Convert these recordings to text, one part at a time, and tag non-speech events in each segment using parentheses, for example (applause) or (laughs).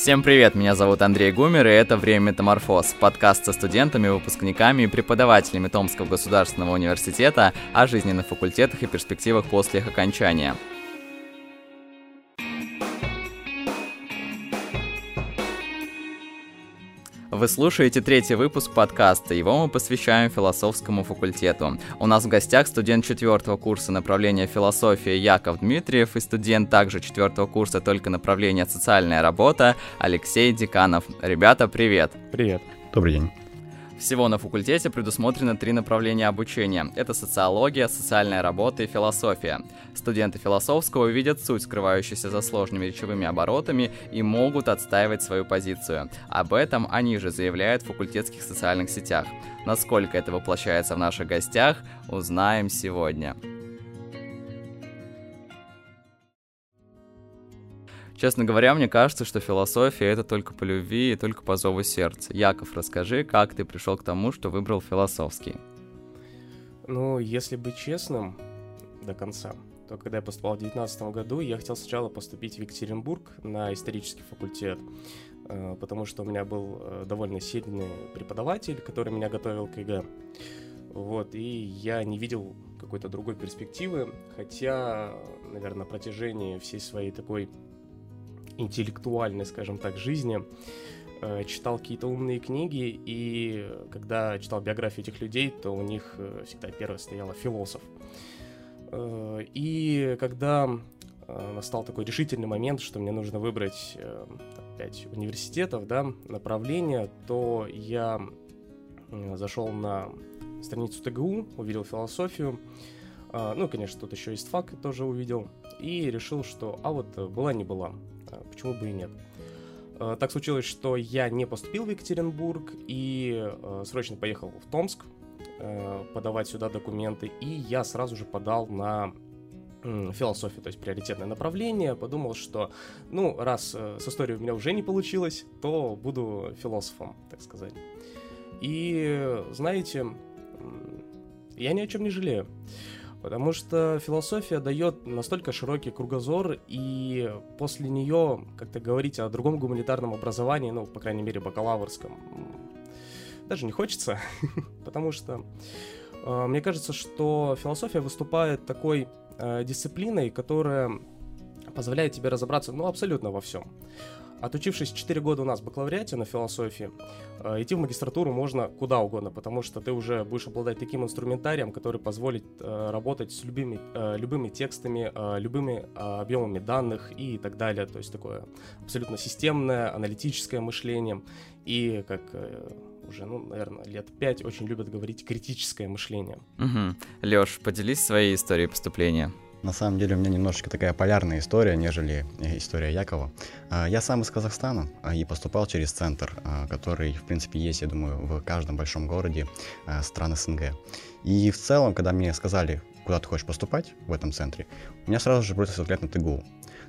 Всем привет, меня зовут Андрей Гумер, и это «Время метаморфоз» — подкаст со студентами, выпускниками и преподавателями Томского государственного университета о жизненных факультетах и перспективах после их окончания. Вы слушаете третий выпуск подкаста, его мы посвящаем философскому факультету. У нас в гостях студент четвертого курса направления философия Яков Дмитриев и студент также четвертого курса только направления социальная работа Алексей Деканов. Ребята, привет! Привет! Добрый день! Всего на факультете предусмотрено три направления обучения. Это социология, социальная работа и философия. Студенты философского увидят суть, скрывающуюся за сложными речевыми оборотами, и могут отстаивать свою позицию. Об этом они же заявляют в факультетских социальных сетях. Насколько это воплощается в наших гостях, узнаем сегодня. Честно говоря, мне кажется, что философия это только по любви и только по зову сердца. Яков, расскажи, как ты пришел к тому, что выбрал философский? Ну, если быть честным до конца, то когда я поступал в 2019 году, я хотел сначала поступить в Екатеринбург на исторический факультет, э, потому что у меня был э, довольно сильный преподаватель, который меня готовил к ЕГЭ. Вот, и я не видел какой-то другой перспективы, хотя, наверное, на протяжении всей своей такой интеллектуальной, скажем так, жизни, э, читал какие-то умные книги, и когда читал биографии этих людей, то у них э, всегда первое стояло философ. Э, и когда настал такой решительный момент, что мне нужно выбрать пять университетов, да, направления, то я зашел на страницу ТГУ, увидел философию, ну, конечно, тут еще и СТФАК тоже увидел, и решил, что, а вот была не была. Почему бы и нет. А, так случилось, что я не поступил в Екатеринбург и а, срочно поехал в Томск подавать сюда документы, и я сразу же подал на философию, то есть приоритетное направление, подумал, что, ну, раз с историей у меня уже не получилось, то буду философом, так сказать. И, знаете, я ни о чем не жалею. Потому что философия дает настолько широкий кругозор, и после нее как-то говорить о другом гуманитарном образовании, ну, по крайней мере, бакалаврском, даже не хочется, (laughs) потому что э, мне кажется, что философия выступает такой э, дисциплиной, которая позволяет тебе разобраться, ну, абсолютно во всем. Отучившись 4 года у нас в бакалавриате на философии, э, идти в магистратуру можно куда угодно, потому что ты уже будешь обладать таким инструментарием, который позволит э, работать с любыми, э, любыми текстами, любыми объемами данных и так далее. То есть такое абсолютно системное, аналитическое мышление. И как уже, ну, наверное, лет пять очень любят говорить критическое мышление. Угу. Лёш, поделись своей историей поступления. На самом деле у меня немножечко такая полярная история, нежели э, история Якова. А, я сам из Казахстана а, и поступал через центр, а, который, в принципе, есть, я думаю, в каждом большом городе стран СНГ. И в целом, когда мне сказали, куда ты хочешь поступать в этом центре, у меня сразу же бросился взгляд на ТГУ.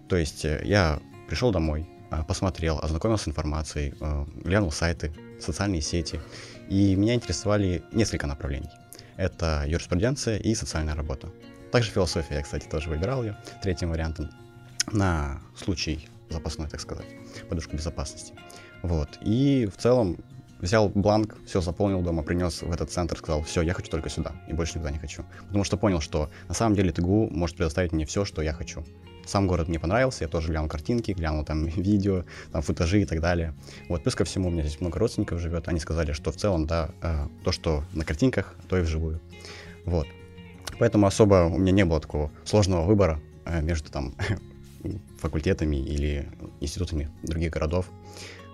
То есть э, я пришел домой, посмотрел, ознакомился с информацией, э, глянул сайты, социальные сети, и меня интересовали несколько направлений. Это юриспруденция и социальная работа. Также философия, я, кстати, тоже выбирал ее третьим вариантом на случай запасной, так сказать, подушку безопасности. Вот. И в целом взял бланк, все заполнил дома, принес в этот центр, сказал, все, я хочу только сюда, и больше никуда не хочу. Потому что понял, что на самом деле ТГУ может предоставить мне все, что я хочу. Сам город мне понравился, я тоже глянул картинки, глянул там (laughs) видео, там футажи и так далее. Вот, плюс ко всему, у меня здесь много родственников живет, они сказали, что в целом, да, э, то, что на картинках, то и вживую. Вот. Поэтому особо у меня не было такого сложного выбора э, между там (laughs) факультетами или институтами других городов.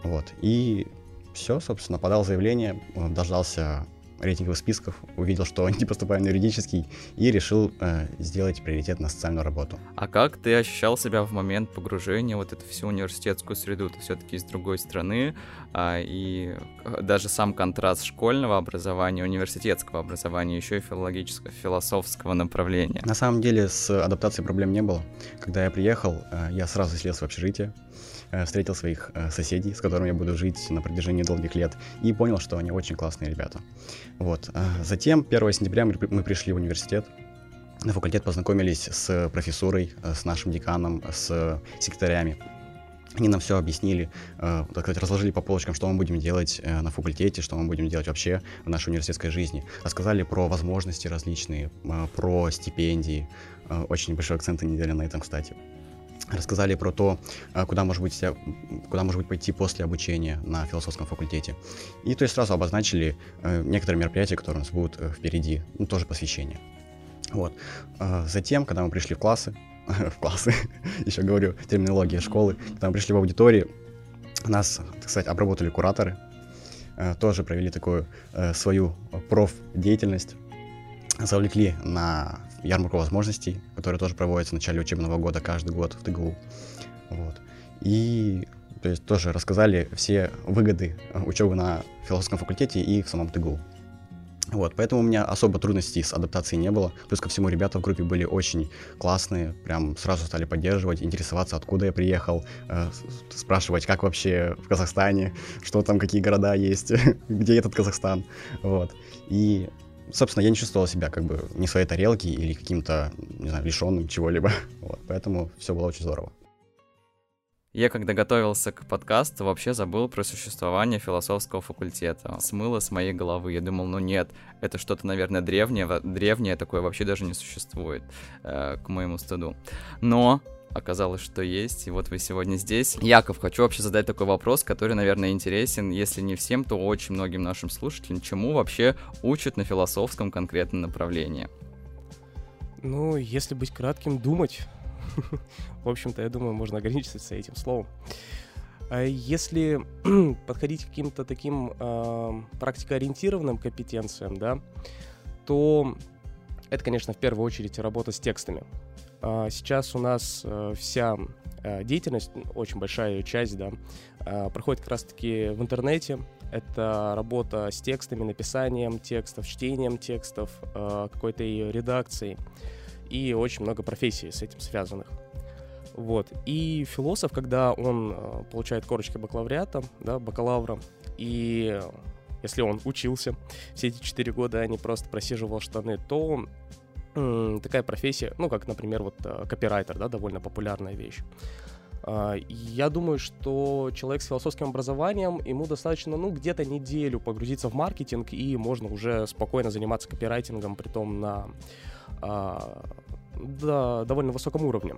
Вот. И все, собственно, подал заявление, дождался рейтинговых списков, увидел, что (laughs) не поступаю на юридический и решил э, сделать приоритет на социальную работу. А как ты ощущал себя в момент погружения вот эту всю университетскую среду? Ты все-таки из другой страны, а, и даже сам контраст школьного образования, университетского образования, еще и филологического, философского направления. На самом деле с адаптацией проблем не было. Когда я приехал, э, я сразу слез в общежитие, Э, встретил своих э, соседей, с которыми я буду жить на протяжении долгих лет, и понял, что они очень классные ребята. Вот. Э, затем, 1 сентября мы пришли в университет, на факультет познакомились с профессурой, с нашим деканом, с секретарями. Они нам все объяснили, э, так сказать, разложили по полочкам, что мы будем делать э, на факультете, что мы будем делать вообще в нашей университетской жизни. Рассказали про возможности различные, э, про стипендии. Э, очень большой акцент они делали на этом, кстати. Рассказали про то, э, куда может быть, куда может быть пойти после обучения на философском факультете. И то есть сразу обозначили э, некоторые мероприятия, которые у нас будут э, впереди, ну, тоже посвящение. Вот. Э, затем, когда мы пришли в классы, (laughs) в классы, (laughs) еще говорю, терминология школы, когда мы пришли в аудитории, нас, так сказать, обработали кураторы, э, тоже провели такую свою профдеятельность, завлекли на ярмарку возможностей, которая тоже проводится в начале учебного года каждый год в ТГУ. Вот. И то есть тоже рассказали все выгоды учебы на философском факультете и в самом ТГУ. Вот, поэтому у меня особо трудностей с адаптацией не было. Плюс ко всему, ребята в группе были очень классные, прям сразу стали поддерживать, интересоваться, откуда я приехал, э, спрашивать, как вообще в Казахстане, что там, какие города есть, (laughs) где этот Казахстан. Вот. И, собственно, я не чувствовал себя как бы не своей тарелки или каким-то, не знаю, лишенным чего-либо. (laughs) Вот, поэтому все было очень здорово. Я, когда готовился к подкасту, вообще забыл про существование философского факультета. Смыло с моей головы. Я думал, ну нет, это что-то, наверное, древнее, древнее такое вообще даже не существует, э, к моему стыду. Но оказалось, что есть, и вот вы сегодня здесь. Яков, хочу вообще задать такой вопрос, который, наверное, интересен, если не всем, то очень многим нашим слушателям, чему вообще учат на философском конкретном направлении? Ну, если быть кратким, думать. (laughs) В общем-то, я думаю, можно ограничиться этим словом. А если (clears throat) подходить к каким-то таким э, практикоориентированным компетенциям, да, то это, конечно, в первую очередь работа с текстами. А сейчас у нас э, вся э, деятельность, очень большая ее часть, да, э, проходит как раз-таки в интернете. Это работа с текстами, написанием текстов, чтением текстов, какой-то ее редакцией и очень много профессий с этим связанных. Вот. И философ, когда он получает корочки бакалавриата, да, бакалавра, и если он учился все эти четыре года, а не просто просиживал штаны, то такая профессия, ну, как, например, вот э, копирайтер, да, довольно популярная вещь. А, я думаю, что человек с философским образованием, ему достаточно, ну, где-то неделю погрузиться в маркетинг, и можно уже спокойно заниматься копирайтингом, при том на а, да, довольно высоком уровне.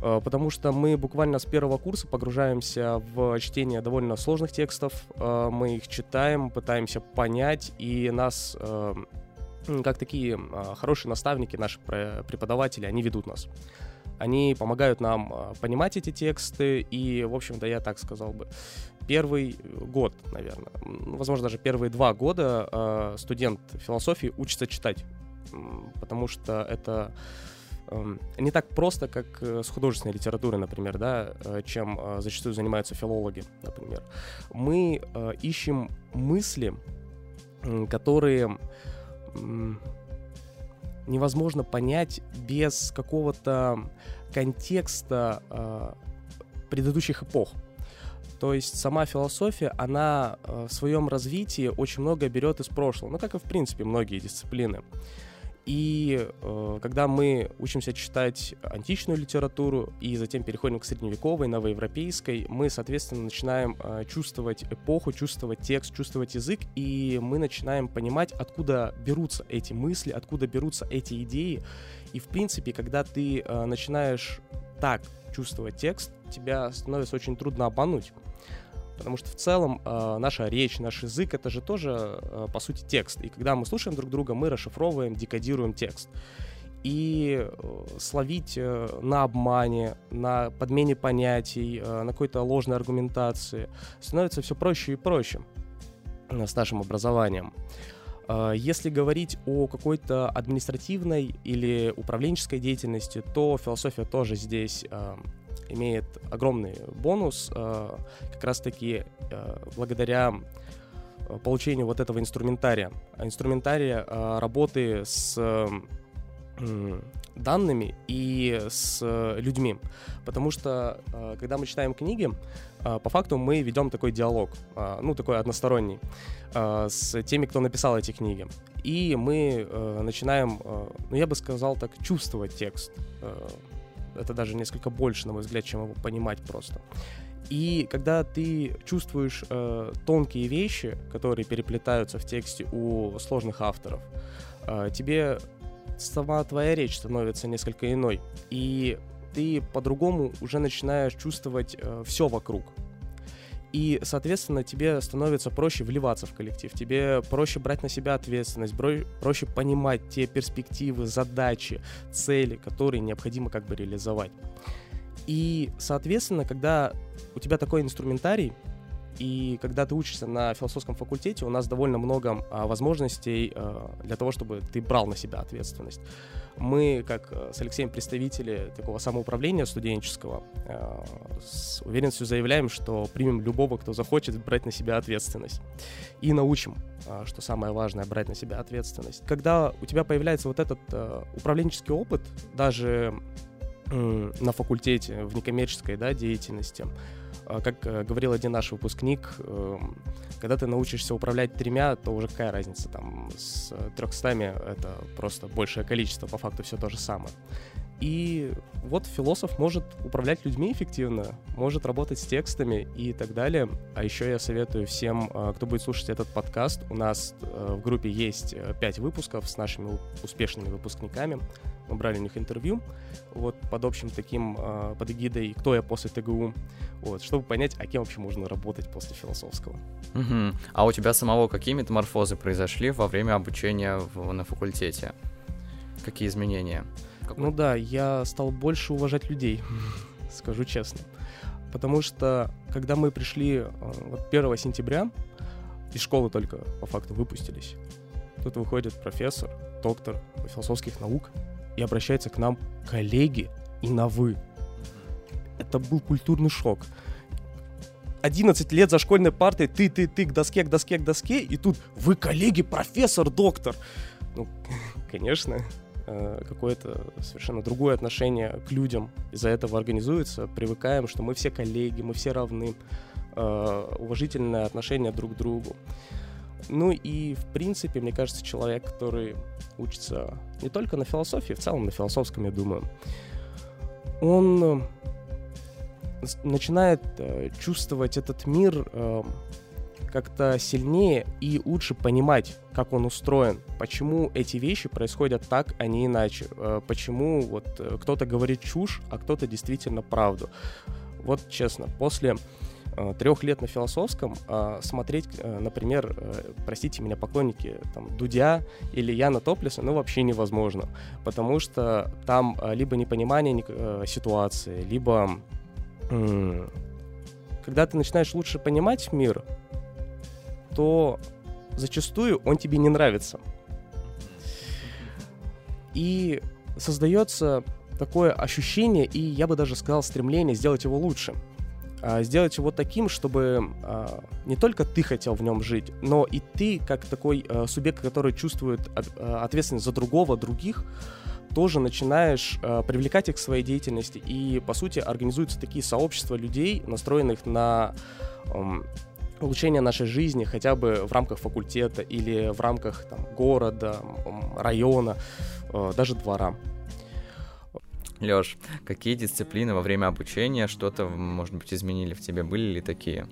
А, потому что мы буквально с первого курса погружаемся в чтение довольно сложных текстов, а, мы их читаем, пытаемся понять, и нас, как такие хорошие наставники, наши преподаватели, они ведут нас. Они помогают нам понимать эти тексты, и, в общем-то, я так сказал бы, первый год, наверное, возможно, даже первые два года студент философии учится читать потому что это эм, не так просто, как э, с художественной литературой, например, да, э, чем э, зачастую занимаются филологи, например. Мы ищем мысли, которые невозможно понять без какого-то контекста предыдущих эпох. То есть сама философия, она в своем развитии очень много берет из прошлого, ну как и в принципе многие дисциплины. И э, когда мы учимся читать античную литературу и затем переходим к средневековой, новоевропейской, мы, соответственно, начинаем э, чувствовать эпоху, чувствовать текст, чувствовать язык, и мы начинаем понимать, откуда берутся эти мысли, откуда берутся эти идеи. И, в принципе, когда ты э, начинаешь так чувствовать текст, тебя становится очень трудно обмануть. Потому что в целом э, наша речь, наш язык это же тоже, э, по сути, текст. И когда мы слушаем друг друга, мы расшифровываем, декодируем текст. И э, словить э, на обмане, на подмене понятий, э, на какой-то ложной аргументации становится все проще и проще э, с нашим образованием. Э, если говорить о какой-то административной или управленческой деятельности, то философия тоже здесь имеет огромный бонус э, как раз-таки э, благодаря э, получению вот этого инструментария. Инструментария работы с данными и с людьми. Потому что, когда мы читаем книги, по факту мы ведем такой диалог, ну, такой односторонний, с теми, кто написал эти книги. И мы начинаем, ну, я бы сказал так, чувствовать текст это даже несколько больше, на мой взгляд, чем его понимать просто. И когда ты чувствуешь э, тонкие вещи, которые переплетаются в тексте у сложных авторов, э, тебе сама твоя речь становится несколько иной. И ты по-другому уже начинаешь чувствовать э, все вокруг. И, соответственно, тебе становится проще вливаться в коллектив, тебе проще брать на себя ответственность, проще понимать те перспективы, задачи, цели, которые необходимо как бы реализовать. И, соответственно, когда у тебя такой инструментарий, и когда ты учишься на философском факультете, у нас довольно много а, возможностей а, для того, чтобы ты брал на себя ответственность. Мы, как а, с Алексеем представители такого самоуправления студенческого, а, с уверенностью заявляем, что примем любого, кто захочет брать на себя ответственность. И научим, что самое важное, брать на себя ответственность. Когда у тебя появляется вот этот а, управленческий опыт, даже на факультете, в некоммерческой да, деятельности, как э, говорил один наш выпускник, эм, когда ты научишься управлять тремя, то уже какая разница, там, с трехстами это просто большее количество, по факту все то же самое. И вот философ может управлять людьми эффективно, может работать с текстами и так далее. А еще я советую всем, а, кто будет слушать этот подкаст, у нас э, в группе есть э, пять выпусков с нашими успешными выпускниками. Мы брали у них интервью, вот под общим таким, а, под эгидой «Кто я после ТГУ?», вот, чтобы понять, а кем вообще можно работать после философского. Угу. А у тебя самого какие метаморфозы произошли во время обучения в, на факультете? Какие изменения? Какой? Ну да, я стал больше уважать людей, (laughs) скажу честно. Потому что, когда мы пришли э, вот 1 сентября, из школы только по факту выпустились, тут выходит профессор, доктор философских наук и обращается к нам коллеги и на «вы». Это был культурный шок. 11 лет за школьной партой, ты, ты, ты, к доске, к доске, к доске, и тут вы коллеги, профессор, доктор. Ну, (laughs) конечно, какое-то совершенно другое отношение к людям из-за этого организуется, привыкаем, что мы все коллеги, мы все равны, э, уважительное отношение друг к другу. Ну и, в принципе, мне кажется, человек, который учится не только на философии, в целом на философском, я думаю, он э, начинает чувствовать этот мир как-то сильнее и лучше понимать, как он устроен, почему эти вещи происходят так, а не иначе, э, почему вот э, кто-то говорит чушь, а кто-то действительно правду. Вот честно, после э, трех лет на философском смотреть, например, простите меня, поклонники там, Дудя или Яна Топлиса, ну, вообще невозможно, потому что там либо непонимание ситуации, либо когда ты начинаешь лучше понимать мир, то зачастую он тебе не нравится. И создается такое ощущение, и я бы даже сказал стремление сделать его лучше. А, сделать его таким, чтобы а, не только ты хотел в нем жить, но и ты, как такой а, субъект, который чувствует ответственность за другого, других, тоже начинаешь привлекать их к своей деятельности. И, по сути, организуются такие сообщества людей, настроенных на улучшения нашей жизни хотя бы в рамках факультета или в рамках там, города, района, э, даже двора. Лёш, какие дисциплины во время обучения что-то, может быть, изменили в тебе? Были ли такие?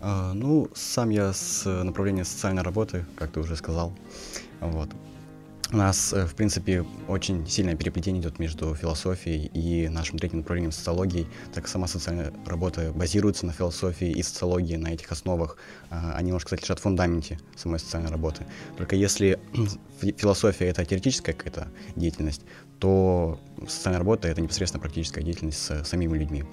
А, ну, сам я с направления социальной работы, как ты уже сказал. Вот. У нас, э, в принципе, очень сильное переплетение идет между философией и нашим третьим направлением социологией, так как сама социальная работа базируется на философии и социологии, на этих основах. А, они, можно сказать, лежат в фундаменте самой социальной работы. Только если (clears throat) философия — это теоретическая какая-то деятельность, то социальная работа — это непосредственно практическая деятельность с самими людьми.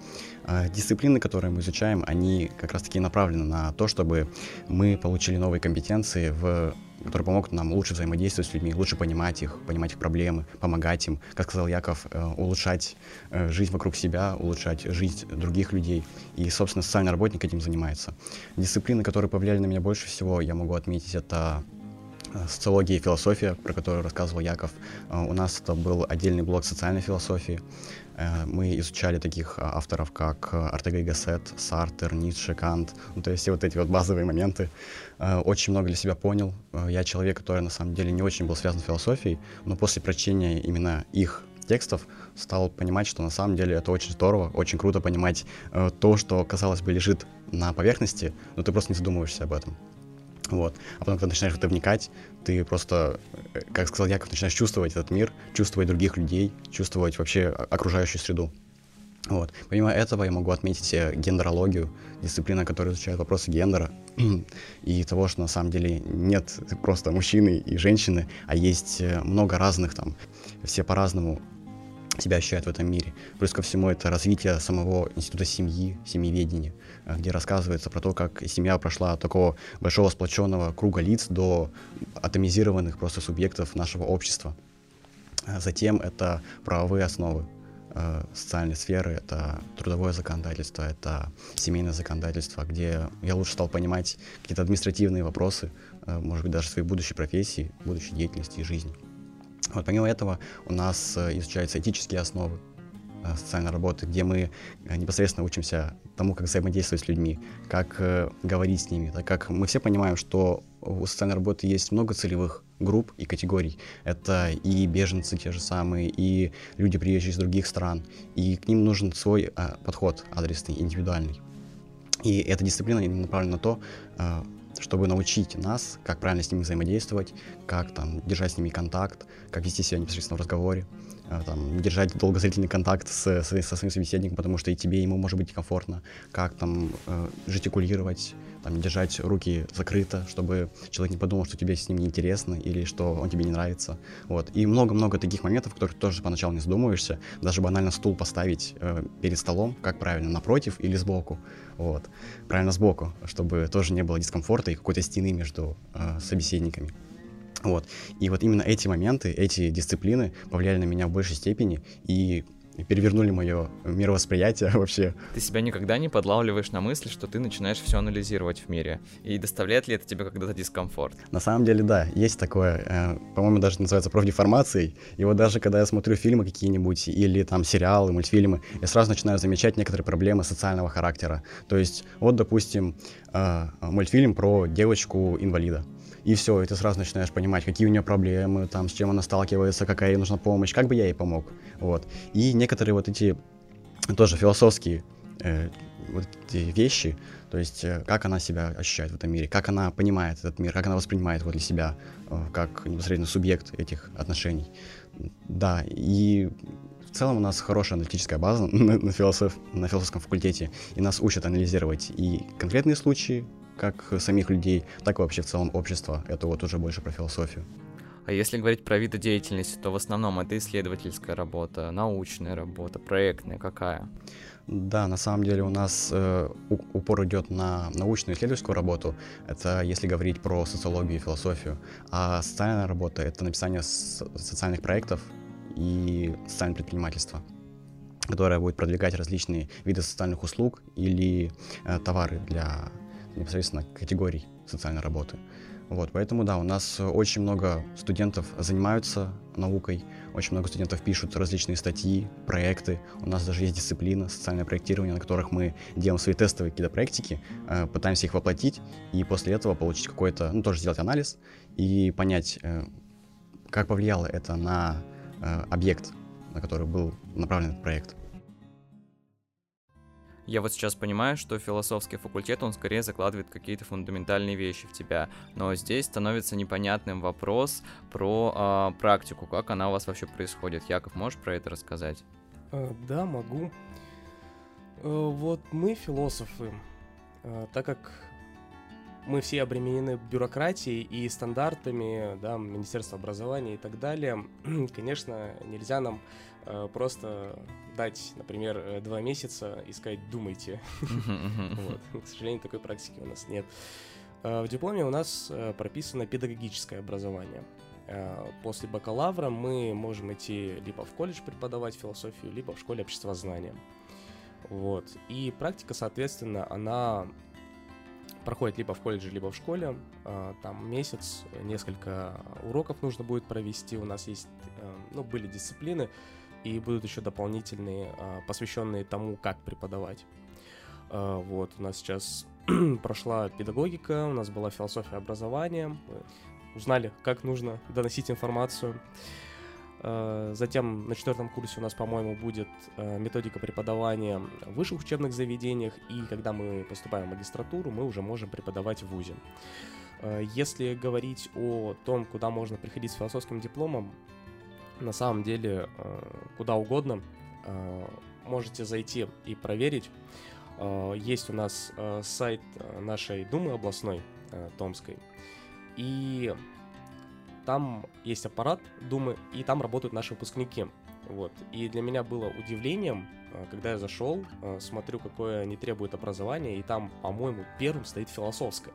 А дисциплины, которые мы изучаем, они как раз-таки направлены на то, чтобы мы получили новые компетенции в которые помогут нам лучше взаимодействовать с людьми, лучше понимать их, понимать их проблемы, помогать им, как сказал Яков, э, улучшать э, жизнь вокруг себя, улучшать жизнь других людей. И, собственно, социальный работник этим занимается. Дисциплины, которые повлияли на меня больше всего, я могу отметить, это э, социология и философия, про которую рассказывал Яков. У нас это был отдельный блок социальной философии. Э, мы изучали таких а, авторов, как э, Артега и Гассет, Сартер, Ницше, Кант, ну, то есть все вот эти вот базовые моменты. Э, очень много для себя понял. Я человек, который на самом деле не очень был связан с философией, но после прочтения именно их текстов, стал понимать, что на самом деле это очень здорово, очень круто понимать то, что, казалось бы, лежит на поверхности, но ты просто не задумываешься об этом. Вот. А потом, когда начинаешь в это вникать, ты просто, э, как сказал Яков, начинаешь чувствовать этот мир, чувствовать других людей, чувствовать вообще окружающую среду. Вот. Помимо этого я могу отметить э, гендерологию, дисциплина, которая изучает вопросы гендера (clears throat) и того, что на самом деле нет просто мужчины и женщины, а есть э, много разных там, все по-разному себя ощущают в этом мире. Плюс ко всему это развитие самого института семьи, семьеведения, где рассказывается про то, как семья прошла от такого большого сплоченного круга лиц до атомизированных просто субъектов нашего общества. Затем это правовые основы, э, социальной сферы, это трудовое законодательство, это семейное законодательство, где я лучше стал понимать какие-то административные вопросы, э, может быть, даже своей будущей профессии, будущей деятельности и жизни. Вот помимо этого у нас э, изучаются этические основы социальной работы, где мы непосредственно учимся тому, как взаимодействовать с людьми, как э, говорить с ними, так как мы все понимаем, что у социальной работы есть много целевых групп и категорий. Это и беженцы те же самые, и люди, приезжие из других стран. И к ним нужен свой э, подход адресный, индивидуальный. И эта дисциплина направлена на то, э, чтобы научить нас, как правильно с ними взаимодействовать, как там держать с ними контакт, как вести себя непосредственно в разговоре, там, держать долгозрительный контакт с, с, со своим собеседником, потому что и тебе, ему может быть некомфортно, как там э, жестикулировать, там, держать руки закрыто, чтобы человек не подумал, что тебе с ним неинтересно или что он тебе не нравится. Вот. И много-много таких моментов, в которых тоже поначалу не задумываешься. Даже банально стул поставить э, перед столом, как правильно, напротив или сбоку. Вот. Правильно сбоку, чтобы тоже не было дискомфорта и какой-то стены между э, собеседниками. Вот. И вот именно эти моменты, эти дисциплины повлияли на меня в большей степени и перевернули мое мировосприятие (laughs) вообще. Ты себя никогда не подлавливаешь на мысли, что ты начинаешь все анализировать в мире? И доставляет ли это тебе когда-то дискомфорт? На самом деле, да, есть такое, э, по-моему, даже называется профдеформацией. И вот даже когда я смотрю фильмы какие-нибудь или там сериалы, мультфильмы, я сразу начинаю замечать некоторые проблемы социального характера. То есть, вот, допустим, э, мультфильм про девочку-инвалида и все, и ты сразу начинаешь понимать, какие у нее проблемы, там, с чем она сталкивается, какая ей нужна помощь, как бы я ей помог, вот. И некоторые вот эти тоже философские э, вот эти вещи, то есть э, как она себя ощущает в этом мире, как она понимает этот мир, как она воспринимает его для себя, э, как непосредственно субъект этих отношений. Да, и в целом у нас хорошая аналитическая база (laughs) на, на, философ, на философском факультете, и нас учат анализировать и конкретные случаи, как самих людей, так и вообще в целом общества. Это вот уже больше про философию. А если говорить про виды деятельности, то в основном это исследовательская работа, научная работа, проектная какая? Да, на самом деле у нас э, упор идет на научную исследовательскую работу. Это если говорить про социологию и философию. А социальная работа — это написание социальных проектов и социальное предпринимательство которое будет продвигать различные виды социальных услуг или э, товары для непосредственно категорий социальной работы. Вот, поэтому, да, у нас очень много студентов занимаются наукой, очень много студентов пишут различные статьи, проекты. У нас даже есть дисциплина социальное проектирование, на которых мы делаем свои тестовые какие-то проектики, э, пытаемся их воплотить, и после этого получить какой-то, ну, тоже сделать анализ и понять, э, как повлияло это на э, объект, на который был направлен этот проект. Я вот сейчас понимаю, что философский факультет, он скорее закладывает какие-то фундаментальные вещи в тебя, но здесь становится непонятным вопрос про э, практику, как она у вас вообще происходит. Яков, можешь про это рассказать? Э, да, могу. Э, вот мы философы, э, так как мы все обременены бюрократией и стандартами, да, Министерства образования и так далее, (clears throat) конечно, нельзя нам просто дать, например, э, два месяца и сказать «думайте». (laughs) К сожалению, такой практики у нас нет. Э, в дипломе у нас прописано педагогическое образование. После бакалавра мы можем идти либо в колледж преподавать философию, либо в школе обществознания. Вот. И практика, соответственно, она проходит либо в колледже, либо в школе. Там месяц, несколько уроков нужно будет провести. У нас есть, ну, были дисциплины, и будут еще дополнительные, а, посвященные тому, как преподавать. А, вот, у нас сейчас (clears throat) прошла педагогика, у нас была философия образования, узнали, как нужно доносить информацию. Э, затем на четвертом курсе у нас, по-моему, будет методика преподавания в высших учебных заведениях, и когда мы поступаем в магистратуру, мы уже можем преподавать в ВУЗе. Если говорить о том, куда можно приходить с философским дипломом, на самом деле куда угодно можете зайти и проверить. Есть у нас сайт нашей Думы областной Томской, и там есть аппарат Думы, и там работают наши выпускники. Вот. И для меня было удивлением, э, когда я зашел, э, смотрю, какое не требует образования, и там, по-моему, первым стоит философское.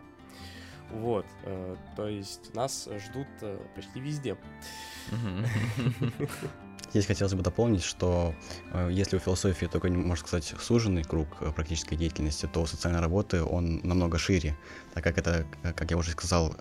Вот, э, то есть нас ждут почти везде. (laughs) Здесь хотелось бы дополнить, что э, если у философии только, можно сказать, суженный круг э, практической деятельности, то у социальной работы он намного шире, так как это, э, как я уже сказал,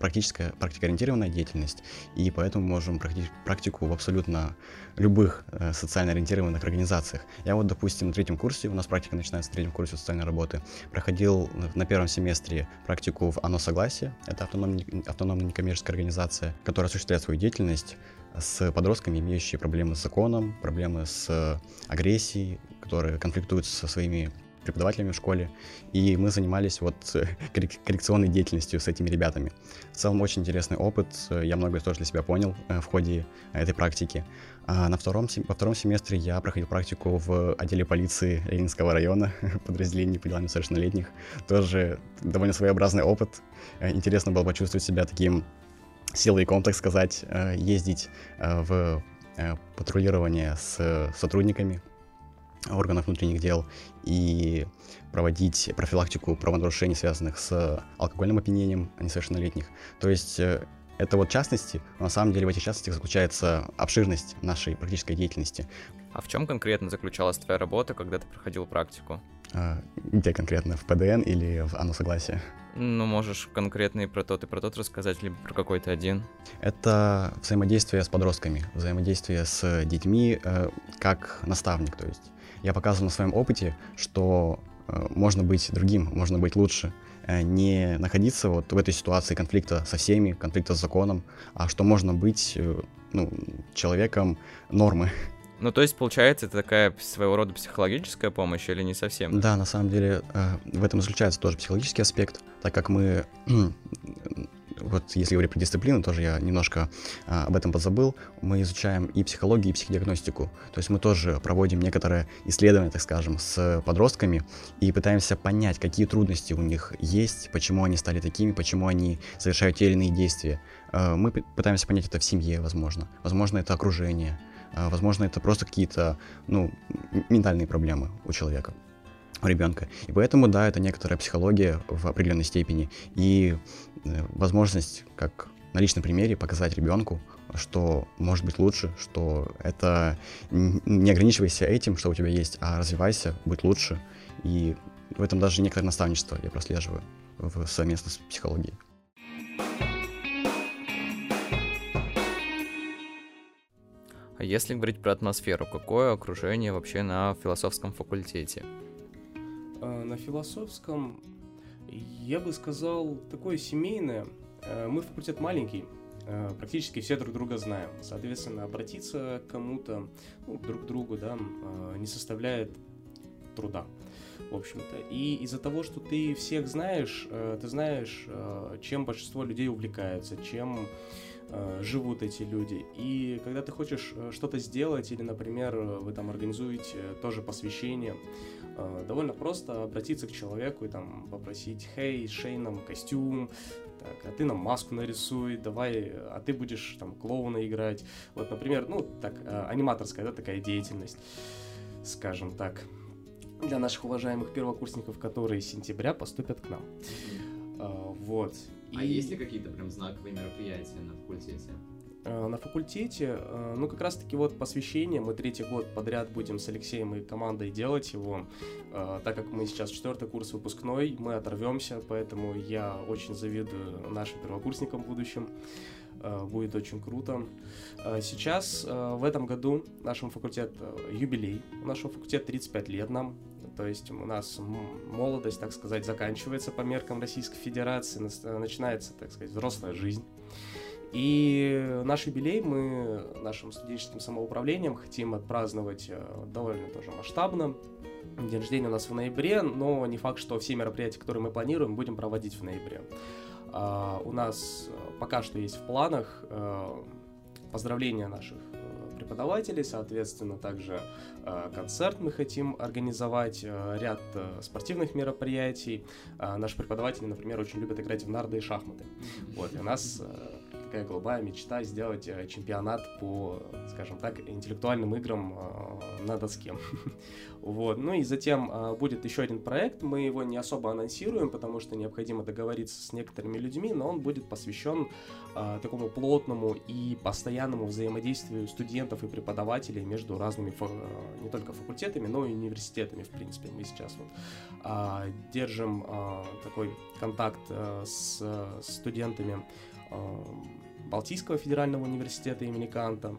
практическая, практикоориентированная деятельность, и поэтому мы можем практику, практику в абсолютно любых социально ориентированных организациях. Я вот, допустим, на третьем курсе, у нас практика начинается в третьем курсе социальной работы, проходил на первом семестре практику в «Оно согласие», это автономная, автономная некоммерческая организация, которая осуществляет свою деятельность с подростками, имеющие проблемы с законом, проблемы с агрессией, которые конфликтуют со своими преподавателями в школе, и мы занимались вот коррекционной деятельностью с этими ребятами. В целом очень интересный опыт, я многое тоже для себя понял э, в ходе этой практики. А на втором, во втором семестре я проходил практику в отделе полиции Ленинского района, (laughs) подразделении по делам несовершеннолетних. Тоже довольно своеобразный опыт. Э, интересно было почувствовать себя таким силовиком, так сказать, э, ездить э, в э, патрулирование с сотрудниками органов внутренних дел и проводить профилактику правонарушений, связанных с алкогольным опьянением несовершеннолетних. То есть это вот частности, но на самом деле в этих частностях заключается обширность нашей практической деятельности. А в чем конкретно заключалась твоя работа, когда ты проходил практику? А, где конкретно? В ПДН или в Оно Согласие? Ну, можешь конкретно и про тот, и про тот рассказать, либо про какой-то один. Это взаимодействие с подростками, взаимодействие с детьми э, как наставник. То есть я показывал на своем опыте, что э, можно быть другим, можно быть лучше, э, не находиться вот в этой ситуации конфликта со всеми, конфликта с законом, а что можно быть э, ну, человеком нормы, ну, то есть, получается, это такая своего рода психологическая помощь или не совсем? Да, на самом деле э, в этом заключается тоже психологический аспект, так как мы, (clears throat) вот если говорить про дисциплину, тоже я немножко э, об этом позабыл, мы изучаем и психологию, и психодиагностику. То есть мы тоже проводим некоторые исследования, так скажем, с подростками и пытаемся понять, какие трудности у них есть, почему они стали такими, почему они совершают те или иные действия. Э, мы пытаемся понять это в семье, возможно. Возможно, это окружение возможно, это просто какие-то, ну, ментальные проблемы у человека, у ребенка. И поэтому, да, это некоторая психология в определенной степени и э, возможность, как на личном примере, показать ребенку, что может быть лучше, что это не ограничивайся этим, что у тебя есть, а развивайся, будь лучше. И в этом даже некоторое наставничество я прослеживаю в, совместно с психологией. Если говорить про атмосферу, какое окружение вообще на философском факультете? А, на философском, я бы сказал, такое семейное. Э, мы факультет маленький, э, практически все друг друга знаем. Соответственно, обратиться к кому-то, ну, друг к другу, да, э, не составляет труда в общем-то. И из-за того, что ты всех знаешь, ты знаешь, чем большинство людей увлекается, чем Э, живут эти люди. И когда ты хочешь э, что-то сделать, или, например, вы там организуете тоже посвящение, э, довольно просто обратиться к человеку и там попросить, «Хей, шей нам костюм, так, а ты нам маску нарисуй, давай, а ты будешь там клоуна играть». Вот, например, ну, так, аниматорская, да, такая деятельность, скажем так, для наших уважаемых первокурсников, которые с сентября поступят к нам. Вот. А и... есть ли какие-то прям знаковые мероприятия на факультете? Э, на факультете, э, ну как раз-таки вот посвящение, мы третий год подряд будем с Алексеем и командой делать его, э, так как мы сейчас четвертый курс выпускной, мы оторвемся, поэтому я очень завидую нашим первокурсникам в будущем, будет очень круто. Сейчас, в этом году, нашему факультету юбилей, нашему факультету 35 лет нам, то есть у нас молодость, так сказать, заканчивается по меркам Российской Федерации, начинается, так сказать, взрослая жизнь. И наш юбилей мы нашим студенческим самоуправлением хотим отпраздновать э, довольно тоже масштабно. День рождения у нас в ноябре, но не факт, что все мероприятия, которые мы планируем, будем проводить в ноябре. А, у нас э, пока что есть в планах э, поздравления наших преподавателей, соответственно, также э, концерт мы хотим организовать, э, ряд э, спортивных мероприятий. Наши преподаватели, например, очень любят играть в нарды и шахматы. Вот, и нас такая голубая мечта сделать чемпионат по, скажем так, интеллектуальным играм на доске. (laughs) Вот. Ну и затем э, будет еще один проект, мы его не особо анонсируем, потому что необходимо договориться с некоторыми людьми, но он будет посвящен э, такому плотному и постоянному взаимодействию студентов и преподавателей между разными, не только факультетами, но и университетами, в принципе. Мы сейчас вот э, держим э, такой контакт э, с, студентами э, Балтийского федерального университета имени Канта,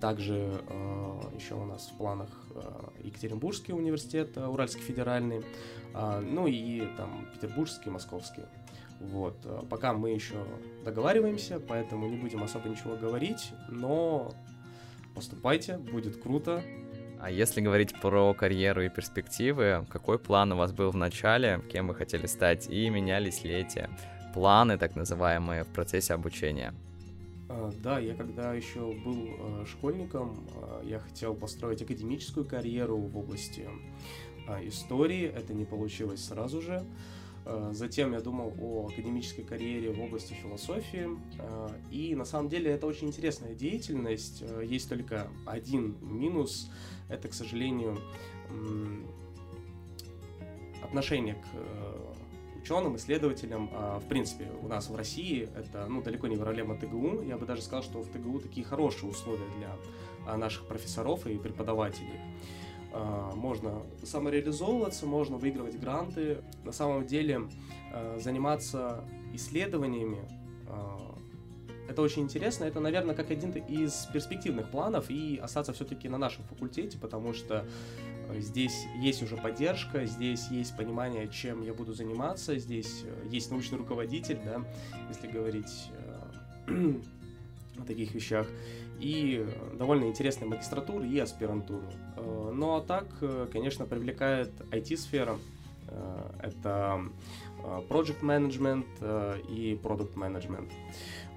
также э, еще у нас в планах э, Екатеринбургский университет, э, Уральский федеральный, э, ну и там Петербургский, Московский. Вот. Э, пока мы еще договариваемся, поэтому не будем особо ничего говорить, но поступайте, будет круто. А если говорить про карьеру и перспективы, какой план у вас был в начале, кем вы хотели стать, и менялись ли эти планы, так называемые, в процессе обучения? А, да, я когда еще был а, школьником, а, я хотел построить академическую карьеру в области истории. Это не получилось сразу же. Затем я думал о академической карьере в области философии. И на самом деле это очень интересная деятельность. Есть только один минус. Это, к сожалению, отношение к ученым, исследователям. А, в принципе, у нас в России это ну, далеко не проблема ТГУ. Я бы даже сказал, что в ТГУ такие хорошие условия для а, наших профессоров и преподавателей. А, можно самореализовываться, можно выигрывать гранты. На самом деле заниматься исследованиями это очень интересно. Это, наверное, как один из перспективных планов и остаться все-таки на нашем факультете, потому что Здесь есть уже поддержка, здесь есть понимание, чем я буду заниматься, здесь э, есть научный руководитель, да, если говорить э, (clears throat) о таких вещах, и довольно интересная магистратура и аспирантура. Э, ну а так, конечно, привлекает IT-сфера, это project management и product management.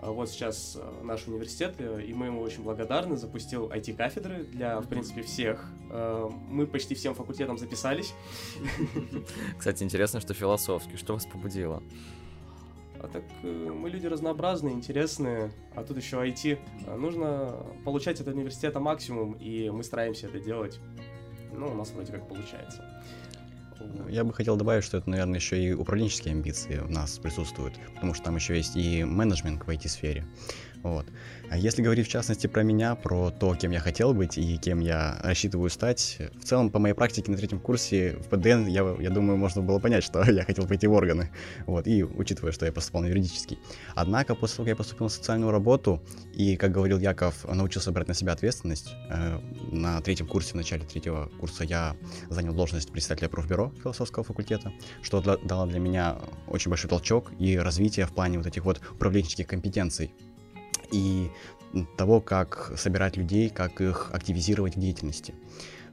А вот сейчас э, наш университет, э, и мы ему очень благодарны, запустил IT-кафедры для, в принципе, всех. Э, мы почти всем факультетам записались. Кстати, интересно, что философский. Что вас побудило? А так мы люди разнообразные, интересные, а тут еще IT. Нужно получать от университета максимум, и мы стараемся это делать. Ну, у нас вроде как получается. Я бы хотел добавить, что это, наверное, еще и управленческие амбиции у нас присутствуют, потому что там еще есть и менеджмент в IT-сфере. Вот. А если говорить в частности про меня, про то, кем я хотел быть и кем я рассчитываю стать, в целом по моей практике на третьем курсе в ПДН, я, я думаю, можно было понять, что (laughs) я хотел пойти в органы, вот, и учитывая, что я поступал на юридический. Однако после того, как я поступил на социальную работу и, как говорил Яков, научился брать на себя ответственность, э, на третьем курсе, в начале третьего курса я занял должность председателя профбюро философского факультета, что дало для меня очень большой толчок и развитие в плане вот этих вот управленческих компетенций и того, как собирать людей, как их активизировать в деятельности.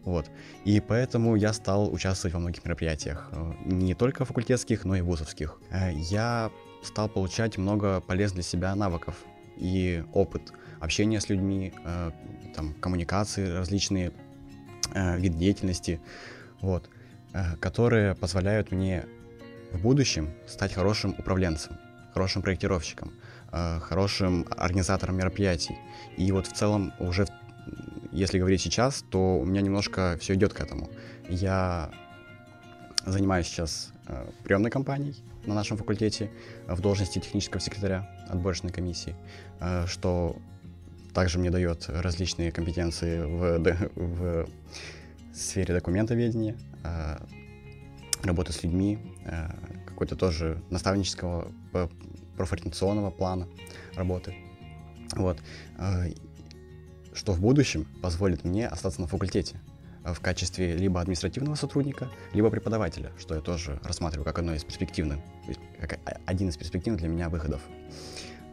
Вот. И поэтому я стал участвовать во многих мероприятиях, э, не только факультетских, но и вузовских. Э, я стал получать много полезных для себя навыков и опыт общения с людьми, э, там, коммуникации, различные виды деятельности, вот, которые позволяют мне в будущем стать хорошим управленцем, хорошим проектировщиком, хорошим организатором мероприятий. И вот в целом уже, если говорить сейчас, то у меня немножко все идет к этому. Я занимаюсь сейчас э, приемной компанией на нашем факультете в должности технического секретаря отборочной комиссии, э, что также мне дает различные компетенции в, в сфере документоведения, работы с людьми, какой-то тоже наставнического профориентационного плана работы. Вот. А, что в будущем позволит мне остаться на факультете а, в качестве либо административного сотрудника, либо преподавателя, что я тоже рассматриваю как одно из перспективных, как один из перспективных для меня выходов.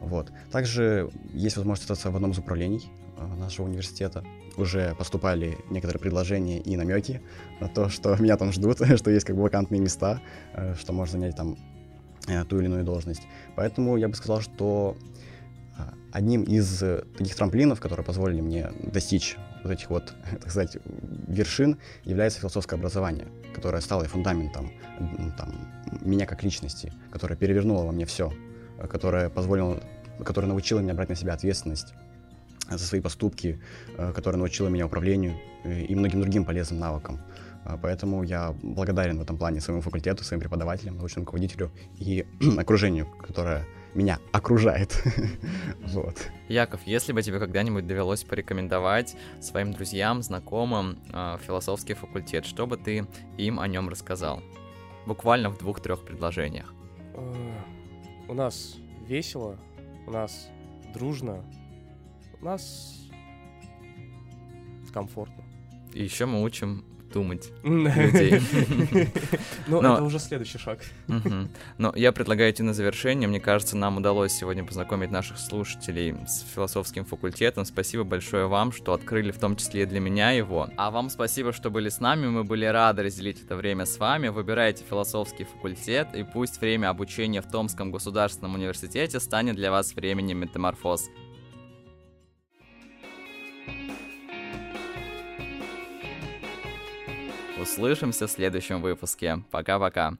Вот. Также есть возможность остаться в одном из управлений нашего университета. Уже поступали некоторые предложения и намеки на то, что (laughs) меня там ждут, (laughs) что есть как бы вакантные места, что можно занять там ту или иную должность. Поэтому я бы сказал, что одним из таких трамплинов, которые позволили мне достичь вот этих вот, (laughs) так сказать, вершин, является философское образование, которое стало и фундаментом там, меня как личности, которое перевернуло во мне все, которое позволило, которое научило меня брать на себя ответственность за свои поступки, которое научило меня управлению и многим другим полезным навыкам. Поэтому я благодарен в этом плане своему факультету, своим преподавателям, научному руководителю и (clears throat) окружению, которое меня окружает. (laughs) вот. Яков, если бы тебе когда-нибудь довелось порекомендовать своим друзьям, знакомым э, философский факультет, что бы ты им о нем рассказал? Буквально в двух-трех предложениях. А, у нас весело, у нас дружно, у нас комфортно. И еще мы учим думать (laughs) людей. (laughs) Ну, это уже следующий шаг. Но я предлагаю идти на завершение. Мне кажется, нам удалось сегодня познакомить наших слушателей с философским факультетом. Спасибо большое вам, что открыли в том числе и для меня его. А вам спасибо, что были с нами. Мы были рады разделить это время с вами. Выбирайте философский факультет, и пусть время обучения в Томском государственном университете станет для вас временем метаморфоз. Услышимся в следующем выпуске. Пока-пока.